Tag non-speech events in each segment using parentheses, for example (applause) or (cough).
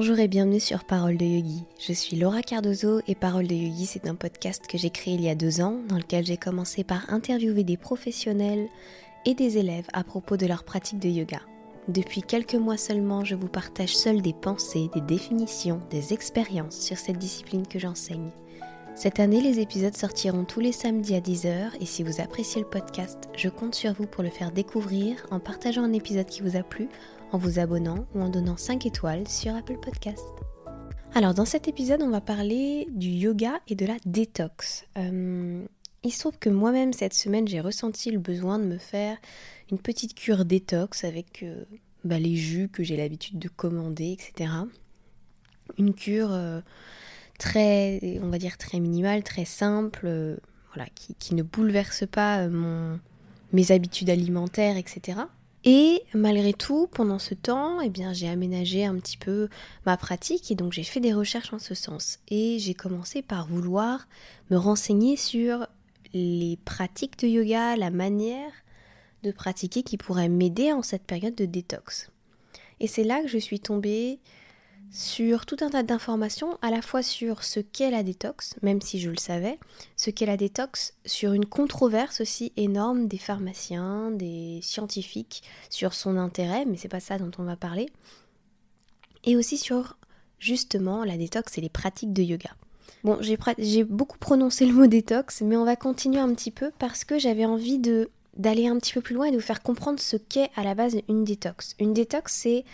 Bonjour et bienvenue sur Parole de Yogi. Je suis Laura Cardozo et Parole de Yogi, c'est un podcast que j'ai créé il y a deux ans dans lequel j'ai commencé par interviewer des professionnels et des élèves à propos de leur pratique de yoga. Depuis quelques mois seulement, je vous partage seul des pensées, des définitions, des expériences sur cette discipline que j'enseigne. Cette année, les épisodes sortiront tous les samedis à 10h et si vous appréciez le podcast, je compte sur vous pour le faire découvrir en partageant un épisode qui vous a plu en vous abonnant ou en donnant 5 étoiles sur Apple Podcast. Alors dans cet épisode, on va parler du yoga et de la détox. Euh, il se trouve que moi-même cette semaine, j'ai ressenti le besoin de me faire une petite cure détox avec euh, bah, les jus que j'ai l'habitude de commander, etc. Une cure euh, très, on va dire très minimale, très simple, voilà, qui, ne bouleverse pas mon, mes habitudes alimentaires, etc. Et malgré tout, pendant ce temps, eh bien, j'ai aménagé un petit peu ma pratique et donc j'ai fait des recherches en ce sens. Et j'ai commencé par vouloir me renseigner sur les pratiques de yoga, la manière de pratiquer qui pourrait m'aider en cette période de détox. Et c'est là que je suis tombée sur tout un tas d'informations, à la fois sur ce qu'est la détox, même si je le savais, ce qu'est la détox, sur une controverse aussi énorme des pharmaciens, des scientifiques, sur son intérêt, mais c'est pas ça dont on va parler, et aussi sur justement la détox et les pratiques de yoga. Bon, j'ai beaucoup prononcé le mot détox, mais on va continuer un petit peu parce que j'avais envie d'aller un petit peu plus loin et de vous faire comprendre ce qu'est à la base une détox. Une détox, c'est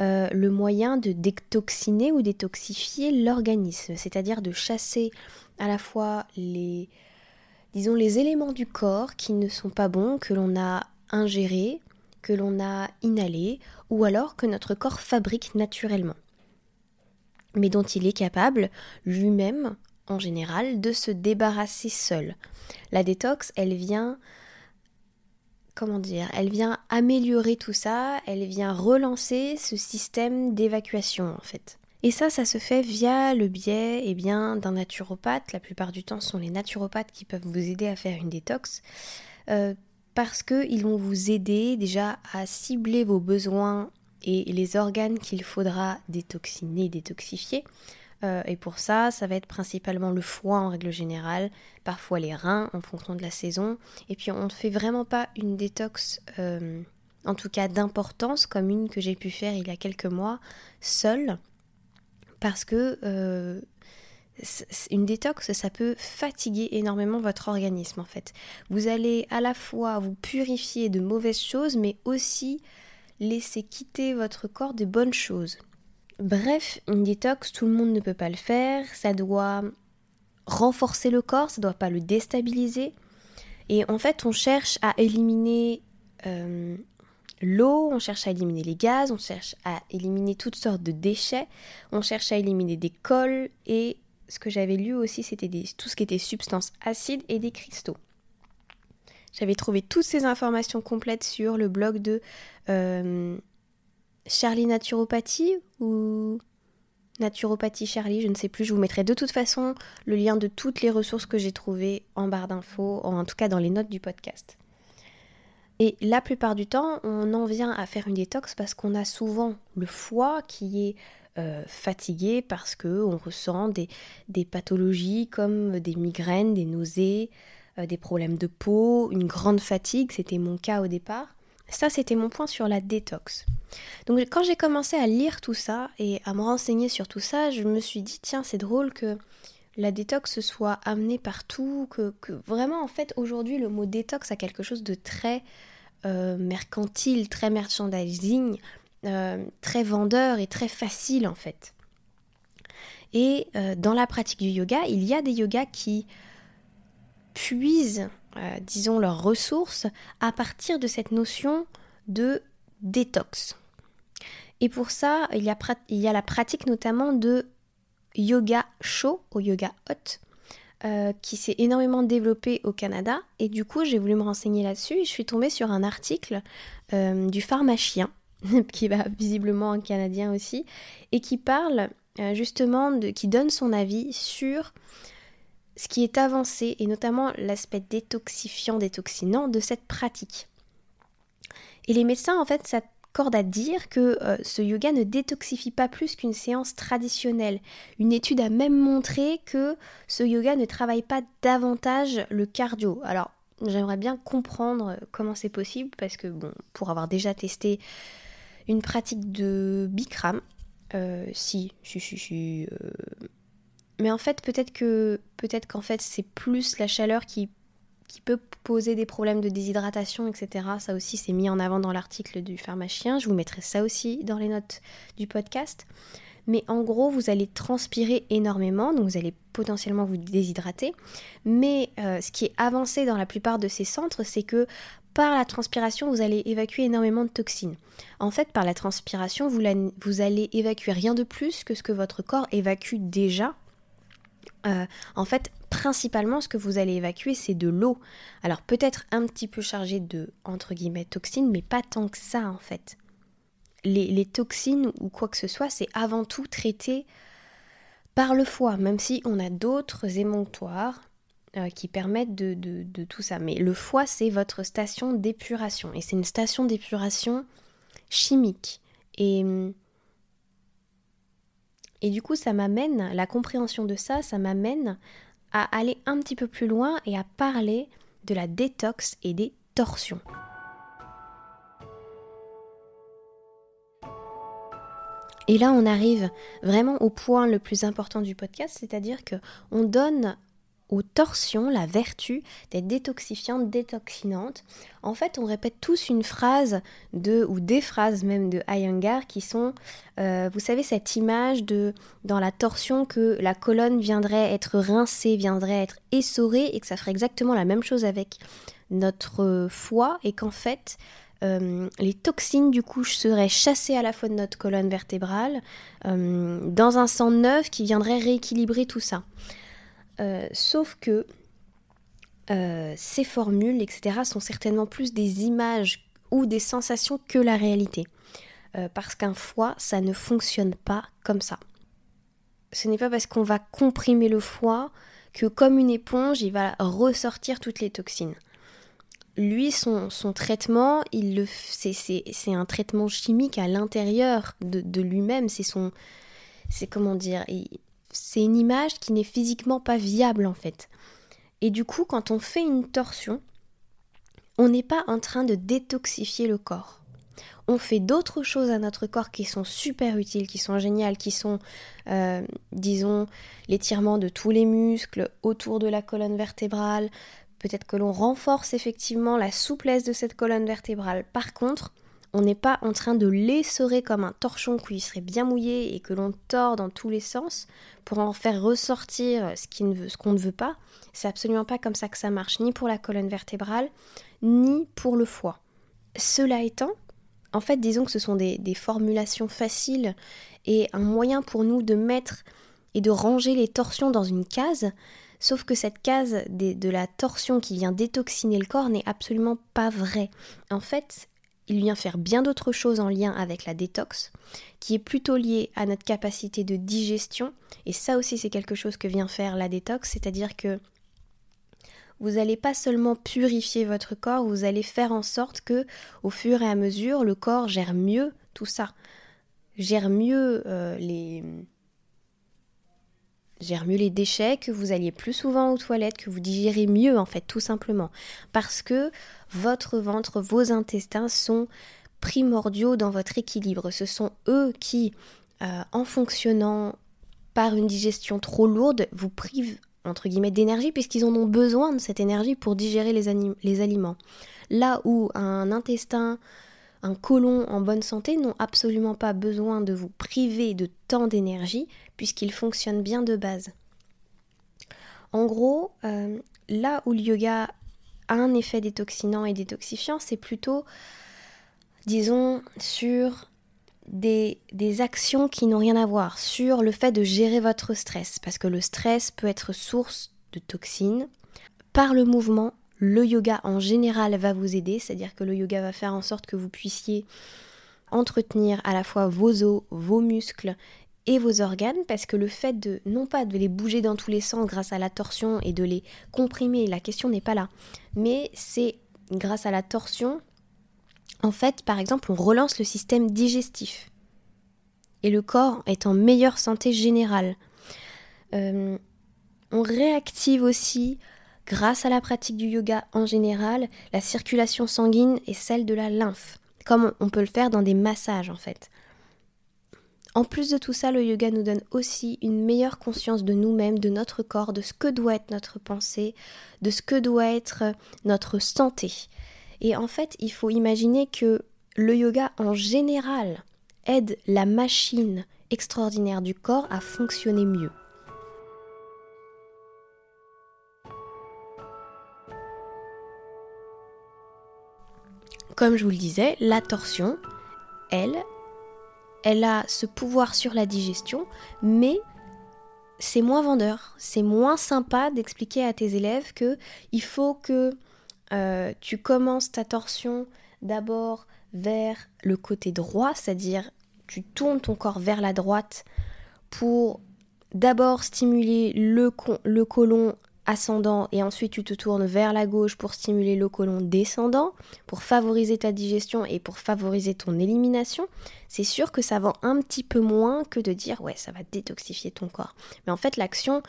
euh, le moyen de détoxiner ou détoxifier l'organisme, c'est-à-dire de chasser à la fois les, disons, les éléments du corps qui ne sont pas bons, que l'on a ingérés, que l'on a inhalés, ou alors que notre corps fabrique naturellement, mais dont il est capable lui-même, en général, de se débarrasser seul. La détox, elle vient comment dire, elle vient améliorer tout ça, elle vient relancer ce système d'évacuation en fait. Et ça, ça se fait via le biais eh bien, d'un naturopathe. La plupart du temps, ce sont les naturopathes qui peuvent vous aider à faire une détox. Euh, parce qu'ils vont vous aider déjà à cibler vos besoins et les organes qu'il faudra détoxiner, détoxifier. Euh, et pour ça, ça va être principalement le foie en règle générale, parfois les reins en fonction de la saison. Et puis on ne fait vraiment pas une détox, euh, en tout cas d'importance, comme une que j'ai pu faire il y a quelques mois, seule, parce que euh, une détox, ça peut fatiguer énormément votre organisme en fait. Vous allez à la fois vous purifier de mauvaises choses, mais aussi laisser quitter votre corps de bonnes choses. Bref, une détox, tout le monde ne peut pas le faire, ça doit renforcer le corps, ça ne doit pas le déstabiliser. Et en fait, on cherche à éliminer euh, l'eau, on cherche à éliminer les gaz, on cherche à éliminer toutes sortes de déchets, on cherche à éliminer des cols et ce que j'avais lu aussi, c'était tout ce qui était substances acides et des cristaux. J'avais trouvé toutes ces informations complètes sur le blog de euh, Charlie Naturopathie ou Naturopathie Charlie, je ne sais plus. Je vous mettrai de toute façon le lien de toutes les ressources que j'ai trouvées en barre d'infos, en tout cas dans les notes du podcast. Et la plupart du temps, on en vient à faire une détox parce qu'on a souvent le foie qui est euh, fatigué parce qu'on ressent des, pathologies comme des migraines, des nausées, euh, des problèmes de peau, une grande fatigue. C'était mon cas au départ. Ça, c'était mon point sur la détox. Donc quand j'ai commencé à lire tout ça et à me renseigner sur tout ça, je me suis dit, tiens, c'est drôle que la détox soit amenée partout, que, vraiment, en fait, aujourd'hui, le mot détox a quelque chose de très euh, mercantile, très merchandising, euh, très vendeur et très facile, en fait. Et euh, dans la pratique du yoga, il y a des yogas qui puisent euh, disons, leurs ressources à partir de cette notion de détox. Et pour ça, il y a, la pratique notamment de yoga chaud au yoga hot. Euh, qui s'est énormément développé au Canada et du coup j'ai voulu me renseigner là-dessus et je suis tombée sur un article euh, du pharmacien (laughs) qui va visiblement un Canadien aussi et qui parle justement qui donne son avis sur ce qui est avancé et notamment l'aspect détoxifiant, détoxinant de cette pratique. Et les médecins, en fait, m'accorde à dire que euh, ce yoga ne détoxifie pas plus qu'une séance traditionnelle. Une étude a même montré que ce yoga ne travaille pas davantage le cardio. Alors, j'aimerais bien comprendre comment c'est possible parce que, bon, pour avoir déjà testé une pratique de Bikram, euh, si, si, si, si. Euh, mais en fait, peut-être que peut-être qu'en fait, c'est plus la chaleur qui qui peut poser des problèmes de déshydratation, etc. Ça aussi, c'est mis en avant dans l'article du pharmacien. Je vous mettrai ça aussi dans les notes du podcast. Mais en gros, vous allez transpirer énormément, donc vous allez potentiellement vous déshydrater. Mais euh, ce qui est avancé dans la plupart de ces centres, c'est que par la transpiration, vous allez évacuer énormément de toxines. En fait, par la transpiration, vous, vous allez évacuer rien de plus que ce que votre corps évacue déjà euh, en fait, principalement, ce que vous allez évacuer, c'est de l'eau. Alors peut-être un petit peu chargé de, entre toxines, mais pas tant que ça, en fait. Les, toxines ou quoi que ce soit, c'est avant tout traité par le foie, même si on a d'autres émonctoires euh, qui permettent de, de, tout ça. Mais le foie, c'est votre station d'épuration. Et c'est une station d'épuration chimique. Et hum, et du coup, ça m'amène, la compréhension de ça, ça m'amène à aller un petit peu plus loin et à parler de la détox et des torsions. Et là, on arrive vraiment au point le plus important du podcast, c'est-à-dire que on donne aux torsions la vertu d'être détoxifiante, détoxinante. En fait, on répète tous une phrase ou des phrases même de Iyengar qui sont, euh, vous savez, cette image de dans la torsion que la colonne viendrait être rincée, viendrait être essorée et que ça ferait exactement la même chose avec notre foie et qu'en fait, euh, les toxines du coup seraient chassées à la fois de notre colonne vertébrale euh, dans un sang neuf qui viendrait rééquilibrer tout ça. Euh, sauf que euh, ces formules, etc., sont certainement plus des images ou des sensations que la réalité. Euh, parce qu'un foie, ça ne fonctionne pas comme ça. Ce n'est pas parce qu'on va comprimer le foie que comme une éponge, il va ressortir toutes les toxines. Lui, son, traitement, c'est, un traitement chimique à l'intérieur de, lui-même. C'est son, c'est comment dire, c'est une image qui n'est physiquement pas viable en fait. Et du coup, quand on fait une torsion, on n'est pas en train de détoxifier le corps. On fait d'autres choses à notre corps qui sont super utiles, qui sont géniales, qui sont, euh, disons, l'étirement de tous les muscles autour de la colonne vertébrale. Peut-être que l'on renforce effectivement la souplesse de cette colonne vertébrale. Par contre, on n'est pas en train de l'essorer comme un torchon qui serait bien mouillé et que l'on tord dans tous les sens pour en faire ressortir ce qu'on ne, veut, pas. C'est absolument pas comme ça que ça marche, ni pour la colonne vertébrale, ni pour le foie. Cela étant, en fait, disons que ce sont des, formulations faciles et un moyen pour nous de mettre et de ranger les torsions dans une case, sauf que cette case de la torsion qui vient détoxiner le corps n'est absolument pas vraie. En fait, il vient faire bien d'autres choses en lien avec la détox, qui est plutôt liée à notre capacité de digestion. Et ça aussi, c'est quelque chose que vient faire la détox, c'est-à-dire que vous n'allez pas seulement purifier votre corps, vous allez faire en sorte que, au fur et à mesure, le corps gère mieux tout ça, gère mieux euh, les gère mieux les déchets, que vous alliez plus souvent aux toilettes, que vous digérez mieux en fait tout simplement. Parce que votre ventre, vos intestins sont primordiaux dans votre équilibre. Ce sont eux qui, euh, en fonctionnant par une digestion trop lourde, vous privent entre guillemets d'énergie puisqu'ils en ont besoin de cette énergie pour digérer les, les aliments. Là où un intestin, un côlon en bonne santé n'ont absolument pas besoin de vous priver de tant d'énergie puisqu'ils fonctionnent bien de base. En gros, euh, là où le yoga a un effet détoxinant et détoxifiant, c'est plutôt, disons, sur des, des, actions qui n'ont rien à voir, sur le fait de gérer votre stress, parce que le stress peut être source de toxines. Par le mouvement, le yoga en général va vous aider, c'est-à-dire que le yoga va faire en sorte que vous puissiez entretenir à la fois vos os, vos muscles et vos organes parce que le fait de non pas de les bouger dans tous les sens grâce à la torsion et de les comprimer, la question n'est pas là, mais c'est grâce à la torsion en fait, par exemple, on relance le système digestif. Et le corps est en meilleure santé générale. Euh, on réactive aussi, grâce à la pratique du yoga en général, la circulation sanguine et celle de la lymphe, comme on peut le faire dans des massages en fait. En plus de tout ça, le yoga nous donne aussi une meilleure conscience de nous-mêmes, de notre corps, de ce que doit être notre pensée, de ce que doit être notre santé. Et en fait, il faut imaginer que le yoga en général aide la machine extraordinaire du corps à fonctionner mieux. Comme je vous le disais, la torsion, elle, elle a ce pouvoir sur la digestion, mais c'est moins vendeur, c'est moins sympa d'expliquer à tes élèves que il faut que euh, tu commences ta torsion d'abord vers le côté droit, c'est-à-dire tu tournes ton corps vers la droite pour d'abord stimuler le, le côlon ascendant et ensuite tu te tournes vers la gauche pour stimuler le côlon descendant, pour favoriser ta digestion et pour favoriser ton élimination, c'est sûr que ça vend un petit peu moins que de dire ouais ça va détoxifier ton corps. Mais en fait l'action,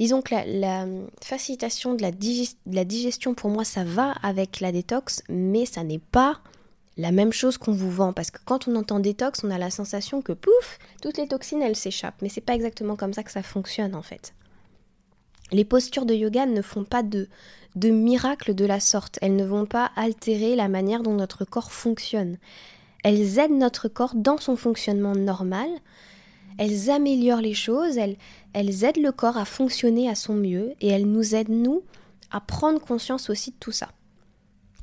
disons que la, facilitation de la, digestion pour moi ça va avec la détox, mais ça n'est pas la même chose qu'on vous vend parce que quand on entend détox, on a la sensation que pouf, toutes les toxines elles s'échappent, mais c'est pas exactement comme ça que ça fonctionne en fait. Les postures de yoga ne font pas de, de miracle de la sorte. Elles ne vont pas altérer la manière dont notre corps fonctionne. Elles aident notre corps dans son fonctionnement normal. Elles améliorent les choses, elles, elles aident le corps à fonctionner à son mieux et elles nous aident, nous, à prendre conscience aussi de tout ça.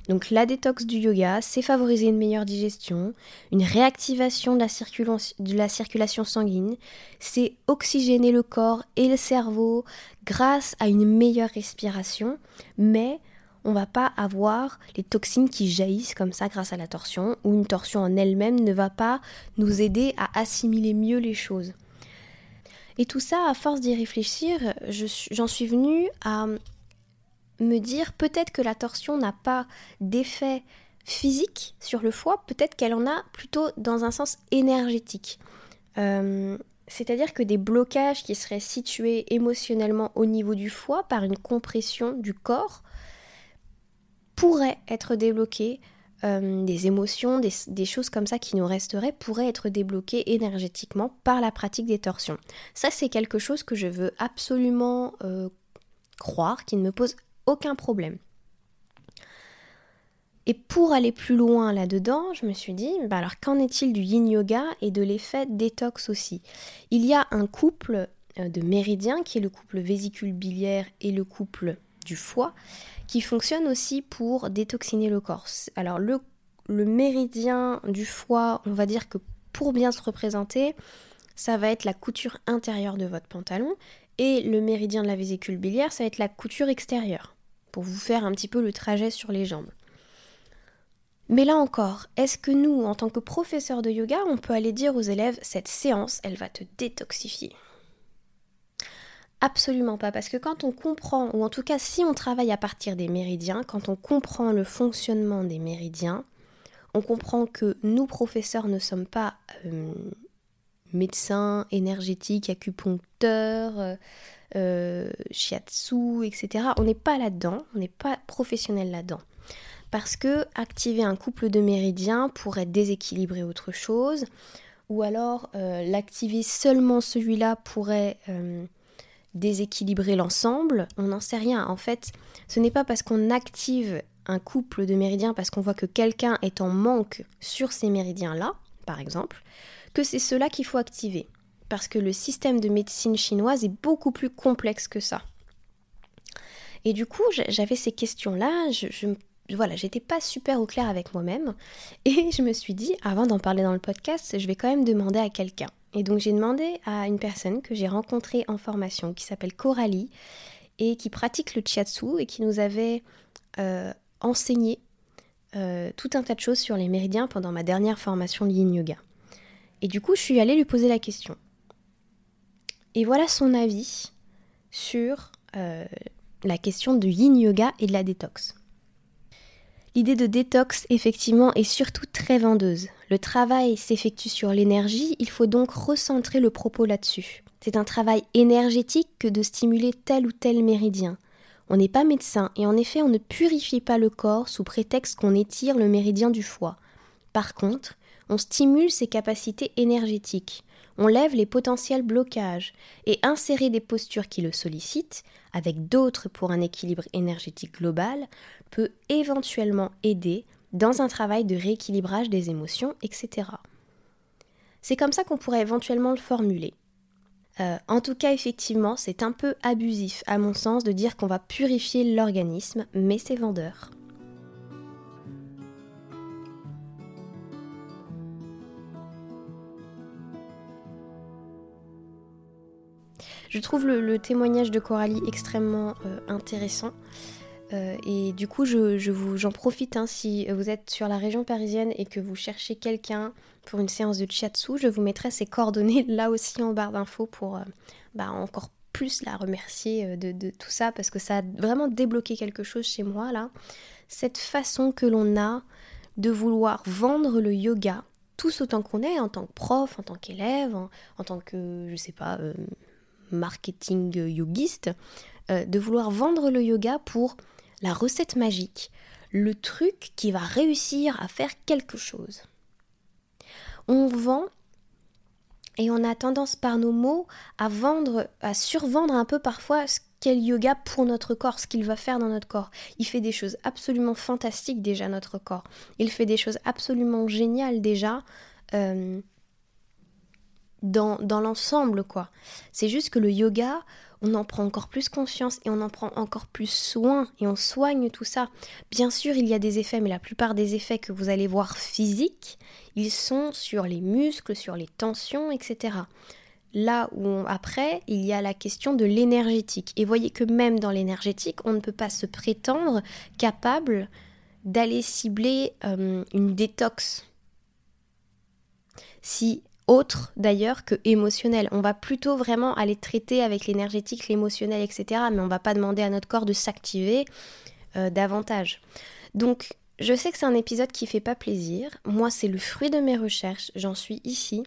Donc la détox du yoga, c'est favoriser une meilleure digestion, une réactivation de la, circulation sanguine, c'est oxygéner le corps et le cerveau grâce à une meilleure respiration, mais on va pas avoir les toxines qui jaillissent comme ça grâce à la torsion, ou une torsion en elle-même ne va pas nous aider à assimiler mieux les choses. Et tout ça, à force d'y réfléchir, j'en suis venue à me dire peut-être que la torsion n'a pas d'effet physique sur le foie, peut-être qu'elle en a plutôt dans un sens énergétique. Euh, c'est-à-dire que des blocages qui seraient situés émotionnellement au niveau du foie par une compression du corps pourraient être débloqués. Euh, des émotions, des, choses comme ça qui nous resteraient pourraient être débloquées énergétiquement par la pratique des torsions. Ça, c'est quelque chose que je veux absolument euh, croire, qui ne me pose aucun problème. Et pour aller plus loin là-dedans, je me suis dit, bah alors qu'en est-il du yin yoga et de l'effet détox aussi? Il y a un couple euh, de méridiens qui est le couple vésicule biliaire et le couple du foie qui fonctionne aussi pour détoxiner le corps. Alors le, le méridien du foie, on va dire que pour bien se représenter, ça va être la couture intérieure de votre pantalon et le méridien de la vésicule biliaire, ça va être la couture extérieure pour vous faire un petit peu le trajet sur les jambes. Mais là encore, est-ce que nous, en tant que professeurs de yoga, on peut aller dire aux élèves, cette séance, elle va te détoxifier? Absolument pas, parce que quand on comprend, ou en tout cas si on travaille à partir des méridiens, quand on comprend le fonctionnement des méridiens, on comprend que nous, professeurs, ne sommes pas euh, médecins énergétiques, acupuncteurs, euh, euh, shiatsu, etc. On n'est pas là-dedans, on n'est pas professionnel là-dedans. Parce que activer un couple de méridiens pourrait déséquilibrer autre chose, ou alors euh, l'activer seulement celui-là pourrait déséquilibrer l'ensemble. On n'en sait rien. En fait, ce n'est pas parce qu'on active un couple de méridiens parce qu'on voit que quelqu'un est en manque sur ces méridiens-là, par exemple, que c'est cela qu'il faut activer parce que le système de médecine chinoise est beaucoup plus complexe que ça. Et du coup, j'avais ces questions-là, je, voilà, j'étais pas super au clair avec moi-même, (laughs) et je me suis dit, avant d'en parler dans le podcast, je vais quand même demander à quelqu'un. Et donc j'ai demandé à une personne que j'ai rencontrée en formation, qui s'appelle Coralie, et qui pratique le chiatsu, et qui nous avait euh, enseigné euh, tout un tas de choses sur les méridiens pendant ma dernière formation de yoga. Et du coup, je suis allée lui poser la question. Et voilà son avis sur euh, la question de yin yoga et de la détox. L'idée de détox, effectivement, est surtout très vendeuse. Le travail s'effectue sur l'énergie, il faut donc recentrer le propos là-dessus. C'est un travail énergétique que de stimuler tel ou tel méridien. On n'est pas médecin et en effet on ne purifie pas le corps sous prétexte qu'on étire le méridien du foie. Par contre, on stimule ses capacités énergétiques, on lève les potentiels blocages et insérer des postures qui le sollicitent, avec d'autres pour un équilibre énergétique global, peut éventuellement aider dans un travail de rééquilibrage des émotions, etc. C'est comme ça qu'on pourrait éventuellement le formuler. Euh, en tout cas, effectivement, c'est un peu abusif, à mon sens, de dire qu'on va purifier l'organisme, mais c'est vendeur. Je trouve le, témoignage de Coralie extrêmement euh, intéressant. Euh, et du coup, j'en profite hein, si vous êtes sur la région parisienne et que vous cherchez quelqu'un pour une séance de shiatsu, je vous mettrai ses coordonnées là aussi en barre d'infos pour euh, bah, encore plus la remercier de, de, tout ça parce que ça a vraiment débloqué quelque chose chez moi là. Cette façon que l'on a de vouloir vendre le yoga tous autant qu'on est en tant que prof, en tant qu'élève, en, tant que, je sais pas, marketing yogiste, euh, de vouloir vendre le yoga pour la recette magique, le truc qui va réussir à faire quelque chose. On vend et on a tendance par nos mots à vendre, à survendre un peu parfois ce qu'est le yoga pour notre corps, ce qu'il va faire dans notre corps. Il fait des choses absolument fantastiques déjà, notre corps. Il fait des choses absolument géniales déjà. Euh, dans, l'ensemble, quoi. C'est juste que le yoga, on en prend encore plus conscience et on en prend encore plus soin et on soigne tout ça. Bien sûr, il y a des effets, mais la plupart des effets que vous allez voir physiques, ils sont sur les muscles, sur les tensions, etc. Là où après, il y a la question de l'énergétique. Et voyez que même dans l'énergétique, on ne peut pas se prétendre capable d'aller cibler euh, une détox. Si autre d'ailleurs que émotionnel. On va plutôt vraiment aller traiter avec l'énergétique, l'émotionnel, etc. Mais on va pas demander à notre corps de s'activer euh, davantage. Donc je sais que c'est un épisode qui fait pas plaisir. Moi c'est le fruit de mes recherches. J'en suis ici.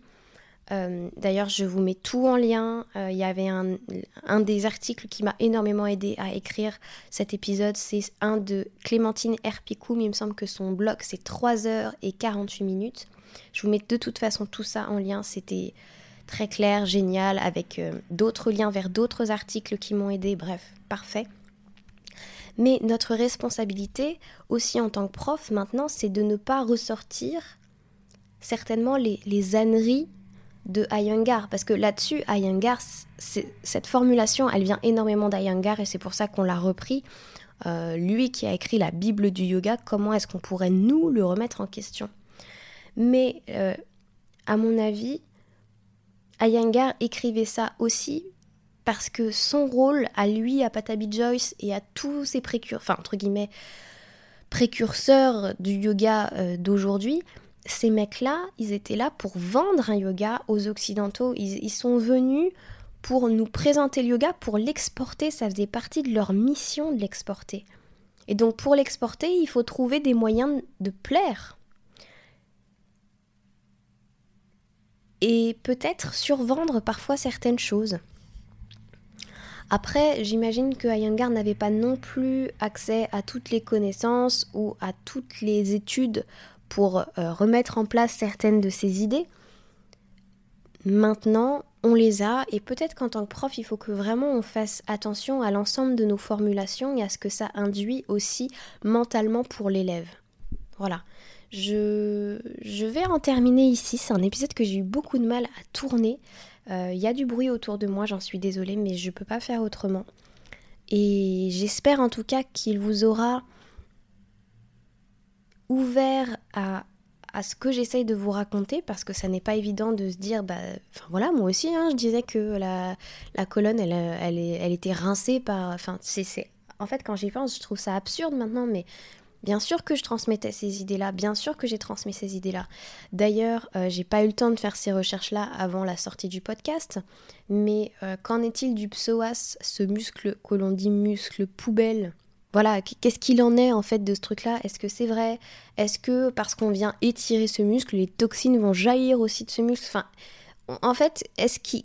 Euh, d'ailleurs, je vous mets tout en lien. Euh, il y avait un, des articles qui m'a énormément aidé à écrire cet épisode. C'est un de Clémentine Herpicoum. Il me semble que son blog, c'est 3 heures et 48 minutes. Je vous mets de toute façon tout ça en lien. C'était très clair, génial, avec euh, d'autres liens vers d'autres articles qui m'ont aidé. Bref, parfait. Mais notre responsabilité aussi en tant que prof maintenant, c'est de ne pas ressortir certainement les, les âneries de Iyengar. Parce que là-dessus, Iyengar, cette formulation, elle vient énormément d'Iyengar et c'est pour ça qu'on l'a repris. Euh, lui qui a écrit la Bible du yoga, comment est-ce qu'on pourrait nous le remettre en question? Mais euh, à mon avis, Iyengar écrivait ça aussi parce que son rôle à lui, à Patabi Joyce et à tous ses précurseurs, enfin entre guillemets, précurseurs du yoga euh, d'aujourd'hui, ces mecs-là, ils étaient là pour vendre un yoga aux Occidentaux. Ils, ils, sont venus pour nous présenter le yoga, pour l'exporter. Ça faisait partie de leur mission de l'exporter. Et donc pour l'exporter, il faut trouver des moyens de plaire. Et peut-être survendre parfois certaines choses. Après, j'imagine que Iyengar n'avait pas non plus accès à toutes les connaissances ou à toutes les études pour euh, remettre en place certaines de ses idées. Maintenant, on les a et peut-être qu'en tant que prof, il faut que vraiment on fasse attention à l'ensemble de nos formulations et à ce que ça induit aussi mentalement pour l'élève. Voilà. Je, vais en terminer ici. C'est un épisode que j'ai eu beaucoup de mal à tourner. Il euh, y a du bruit autour de moi, j'en suis désolée, mais je ne peux pas faire autrement. Et j'espère en tout cas qu'il vous aura ouvert à, ce que j'essaye de vous raconter, parce que ça n'est pas évident de se dire, bah, enfin voilà, moi aussi, hein, je disais que la, colonne, elle, était rincée par... En fait, quand j'y pense, je trouve ça absurde maintenant, mais Bien sûr que je transmettais ces idées-là, bien sûr que j'ai transmis ces idées-là. D'ailleurs, euh, j'ai pas eu le temps de faire ces recherches-là avant la sortie du podcast, mais euh, qu'en est-il du psoas, ce muscle que l'on dit muscle poubelle? Voilà, qu'est-ce qu'il en est en fait de ce truc-là? Est-ce que c'est vrai? Est-ce que parce qu'on vient étirer ce muscle, les toxines vont jaillir aussi de ce muscle? Enfin, en fait, est-ce qui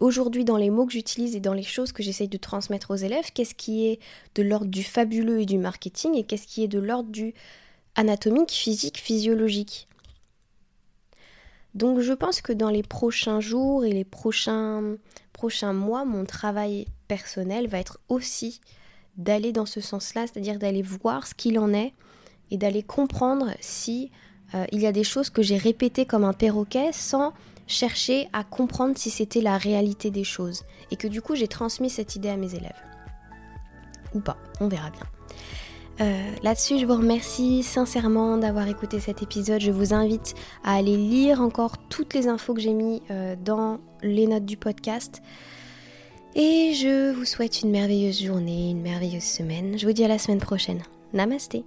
aujourd'hui dans les mots que j'utilise et dans les choses que j'essaye de transmettre aux élèves, qu'est-ce qui est de l'ordre du fabuleux et du marketing et qu'est-ce qui est de l'ordre du anatomique, physique, physiologique? Donc je pense que dans les prochains jours et les prochains, mois, mon travail personnel va être aussi d'aller dans ce sens-là, c'est-à-dire d'aller voir ce qu'il en est et d'aller comprendre si euh, il y a des choses que j'ai répétées comme un perroquet sans chercher à comprendre si c'était la réalité des choses et que du coup j'ai transmis cette idée à mes élèves. Ou pas, on verra bien. Euh, là-dessus, je vous remercie sincèrement d'avoir écouté cet épisode. Je vous invite à aller lire encore toutes les infos que j'ai mis euh, dans les notes du podcast. Et je vous souhaite une merveilleuse journée, une merveilleuse semaine. Je vous dis à la semaine prochaine. Namasté